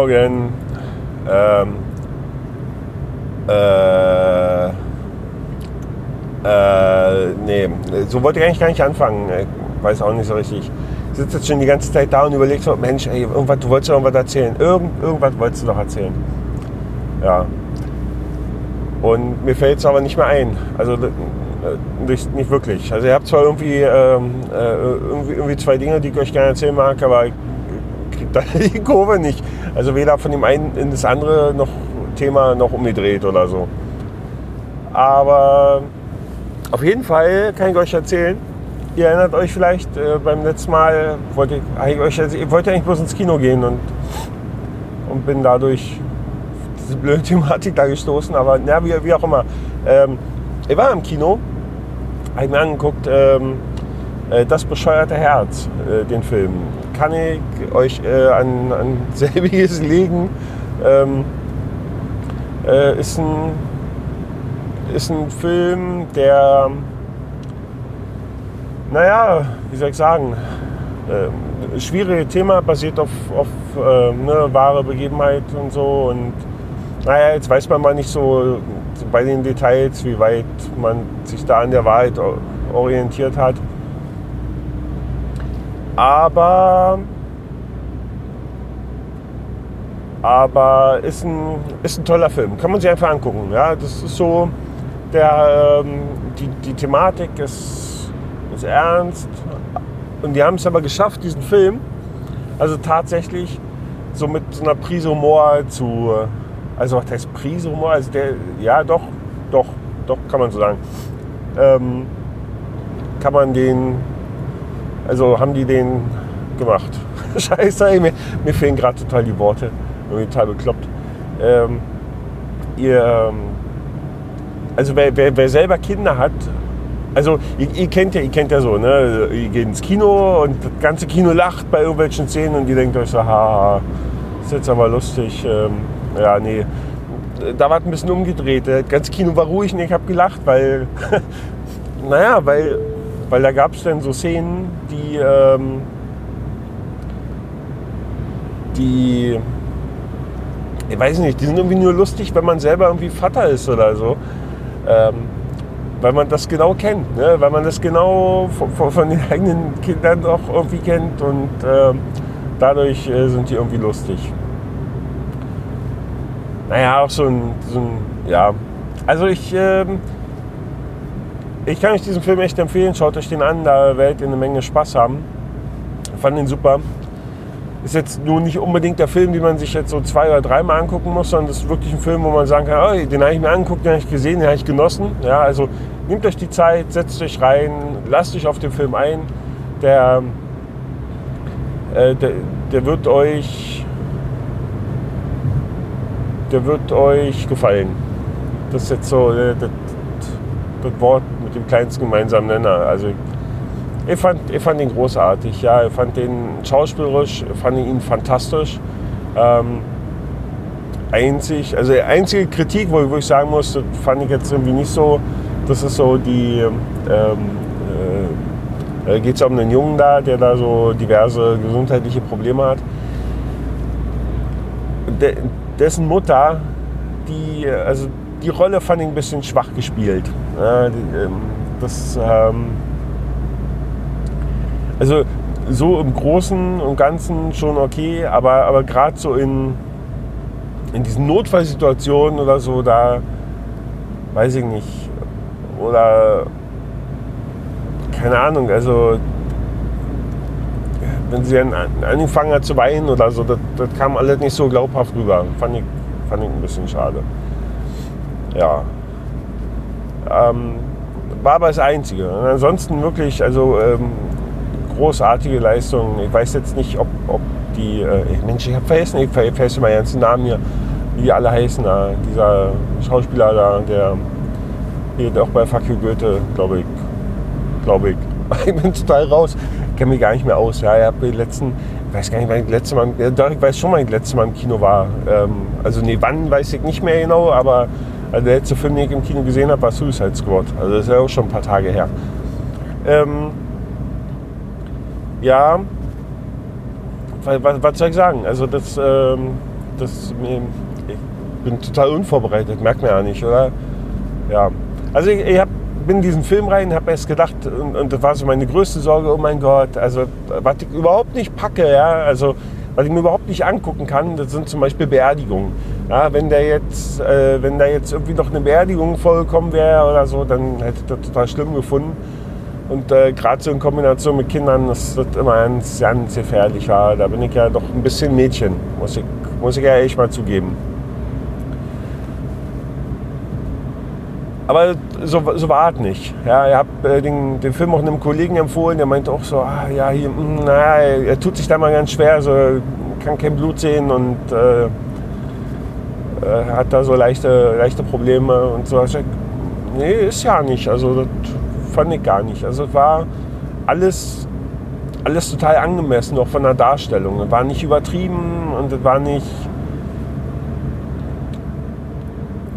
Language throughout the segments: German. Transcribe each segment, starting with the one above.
Morgen. Ähm, äh, äh, nee, so wollte ich eigentlich gar nicht anfangen. Ich weiß auch nicht so richtig. Ich sitze jetzt schon die ganze Zeit da und überlege so, Mensch, ey, irgendwas, du wolltest doch irgendwas erzählen. Irgend, irgendwas wolltest du doch erzählen. Ja. Und mir fällt es aber nicht mehr ein. Also nicht, nicht wirklich. Also ihr habt zwar irgendwie, ähm, äh, irgendwie, irgendwie zwei Dinge, die ich euch gerne erzählen mag, aber ich kriege da die Kurve nicht. Also weder von dem einen in das andere noch Thema noch umgedreht oder so. Aber auf jeden Fall kann ich euch erzählen, ihr erinnert euch vielleicht, äh, beim letzten Mal wollte ich, ich, euch, ich wollte eigentlich bloß ins Kino gehen und, und bin dadurch diese blöde Thematik da gestoßen, aber na, wie, wie auch immer. Ähm, ich war im Kino, habe mir angeguckt, ähm, äh, Das bescheuerte Herz, äh, den Film. Kann ich euch äh, an, an selbiges legen? Ähm, äh, ist, ein, ist ein Film, der, naja, wie soll ich sagen, äh, schwierige Thema, basiert auf, auf äh, ne, wahre Begebenheit und so. Und naja, jetzt weiß man mal nicht so bei den Details, wie weit man sich da an der Wahrheit orientiert hat. Aber, aber ist, ein, ist ein toller Film. Kann man sich einfach angucken. Ja? Das ist so, der, ähm, die, die Thematik ist, ist ernst. Und die haben es aber geschafft, diesen Film, also tatsächlich so mit so einer Prise Humor zu, also was heißt Prise Humor? Also der, ja doch, doch, doch kann man so sagen. Ähm, kann man den, also haben die den gemacht. Scheiße, ey, mir, mir fehlen gerade total die Worte. Irgendwie total bekloppt. Ähm, ihr, ähm, also wer, wer, wer, selber Kinder hat, also ihr, ihr, kennt ja, ihr kennt ja so, ne? Ihr geht ins Kino und das ganze Kino lacht bei irgendwelchen Szenen und ihr denkt euch so, haha, ist jetzt aber lustig. Ähm, ja, nee. Da war es ein bisschen umgedreht. Das ganze Kino war ruhig und ich habe gelacht, weil, naja, weil, weil da gab es dann so Szenen, die, ähm, die, ich weiß nicht, die sind irgendwie nur lustig, wenn man selber irgendwie Vater ist oder so. Ähm, weil man das genau kennt, ne? weil man das genau von, von, den eigenen Kindern auch irgendwie kennt und äh, dadurch äh, sind die irgendwie lustig naja, auch so ein, so ein ja. Also ich, ähm, ich kann euch diesen Film echt empfehlen. Schaut euch den an, da werdet ihr eine Menge Spaß haben. Fand ihn super. Ist jetzt nur nicht unbedingt der Film, den man sich jetzt so zwei oder dreimal angucken muss, sondern das ist wirklich ein Film, wo man sagen kann, oh, den habe ich mir angeguckt, den habe ich gesehen, den habe ich genossen. Ja, also nehmt euch die Zeit, setzt euch rein, lasst euch auf den Film ein. Der, äh, der, der wird euch der wird euch gefallen. Das ist jetzt so äh, das, das Wort mit dem kleinsten gemeinsamen Nenner. Also ich fand, ich fand ihn großartig. Ja, ich fand den schauspielerisch, fand ihn fantastisch. Ähm, einzig, also die einzige Kritik, wo, wo ich sagen muss, fand ich jetzt irgendwie nicht so. Das ist so die, ähm, äh, geht es um einen Jungen da, der da so diverse gesundheitliche Probleme hat. Der, dessen Mutter, die, also die Rolle fand ich ein bisschen schwach gespielt. Ja, die, ähm, das, ähm, also so im Großen und Ganzen schon okay, aber, aber gerade so in, in diesen Notfallsituationen oder so, da weiß ich nicht. Oder keine Ahnung, also wenn sie dann angefangen hat zu weinen oder so, das, das kam alles nicht so glaubhaft rüber. Fand ich, fand ich ein bisschen schade. Ja. Ähm, war aber das Einzige. Und ansonsten wirklich, also ähm, großartige Leistung. Ich weiß jetzt nicht, ob, ob die, äh, Mensch, ich habe vergessen, ich vergesse mal ganzen Namen hier, wie die alle heißen. Da. Dieser Schauspieler da, der geht auch bei Fuck You Goethe, glaube ich. Glaube ich. Ich bin total raus kenne mich gar nicht mehr aus. Ja, ich habe die letzten, ich weiß gar nicht, wann ich letzte Mal, doch, ich weiß schon, wann ich letzte Mal im Kino war. Ähm, also nee, wann weiß ich nicht mehr genau, aber also der letzte Film, den ich im Kino gesehen habe, war Suicide Squad. Also das ist ja auch schon ein paar Tage her. Ähm, ja, was, was, soll ich sagen? Also das, ähm, das, ich bin total unvorbereitet, merkt man ja nicht, oder? Ja. Also ich, ich hab, bin in diesen Film rein, habe erst gedacht, und, und, das war so meine größte Sorge, oh mein Gott, also was ich überhaupt nicht packe, ja, also was ich mir überhaupt nicht angucken kann, das sind zum Beispiel Beerdigungen. Ja, wenn, der jetzt, äh, da jetzt irgendwie noch eine Beerdigung vollkommen wäre oder so, dann hätte ich das total schlimm gefunden. Und äh, gerade so in Kombination mit Kindern das immer ganz, ganz gefährlich. Ja. Da bin ich ja doch ein bisschen Mädchen, muss ich, muss ich ja echt mal zugeben. Aber so, so war es nicht. Ja, ich habe äh, den, den Film auch einem Kollegen empfohlen, der meinte auch so, ah, ja, hier, mh, hm, naja, er tut sich da mal ganz schwer, so, kann kein Blut sehen und äh, äh, hat da so leichte, leichte Probleme und so. Ich, nee, ist ja nicht. Also das fand ich gar nicht. Also es war alles, alles total angemessen, auch von der Darstellung. Es war nicht übertrieben und es war nicht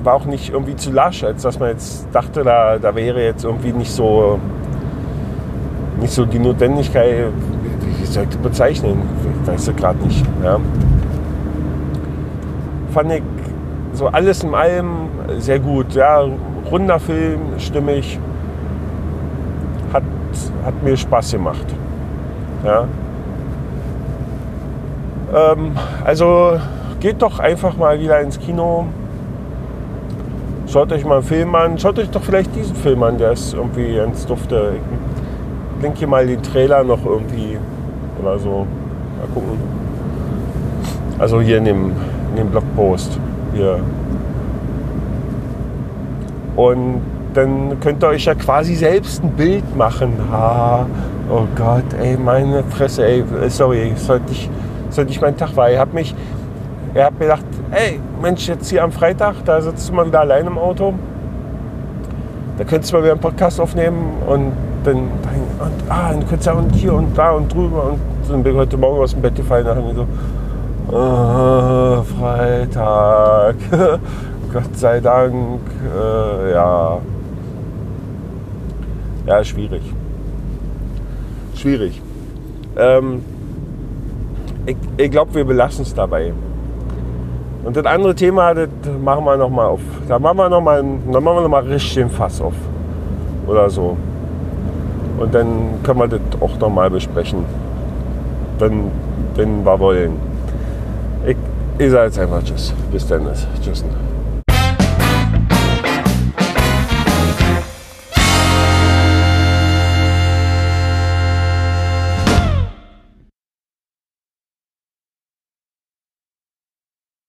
war auch nicht irgendwie zu lasch, als dass man jetzt dachte, da, da wäre jetzt irgendwie nicht so, nicht so die Notwendigkeit, wie soll ich das bezeichnen? Ich weiß es gerade nicht. Ja. Fand ich so alles in allem sehr gut. Ja, runder Film, stimmig. Hat, hat mir Spaß gemacht. Ja. Ähm, also geht doch einfach mal wieder ins Kino Schaut euch mal einen Film an. Schaut euch doch vielleicht diesen Film an, der ist irgendwie ganz dufte. Ich hier mal den Trailer noch irgendwie oder so. Mal gucken. Also hier in dem, in dem Blogpost. Hier. Und dann könnt ihr euch ja quasi selbst ein Bild machen. Ha, oh Gott, ey, meine Fresse, ey, sorry, sollte ich, sollte ich mein Tag war. Ich habe mich, er hat mir gedacht, ey, Mensch, jetzt hier am Freitag, da sitzt du mal wieder allein im Auto. Da könntest du mal wieder einen Podcast aufnehmen und dann, und, ah, du könntest ja und hier und da und drüber. Und dann bin ich heute Morgen aus dem Bett gefallen und so, oh, Freitag, Gott sei Dank, äh, ja. Ja, schwierig. Schwierig. Ähm, ich, ich glaube, wir belassen es dabei. Und das andere Thema, das machen wir nochmal auf. Da machen wir nochmal noch richtig den Fass auf. Oder so. Und dann können wir das auch nochmal besprechen. Wenn, wenn wir wollen. Ich, sage jetzt einfach Tschüss. Bis dann. Tschüss.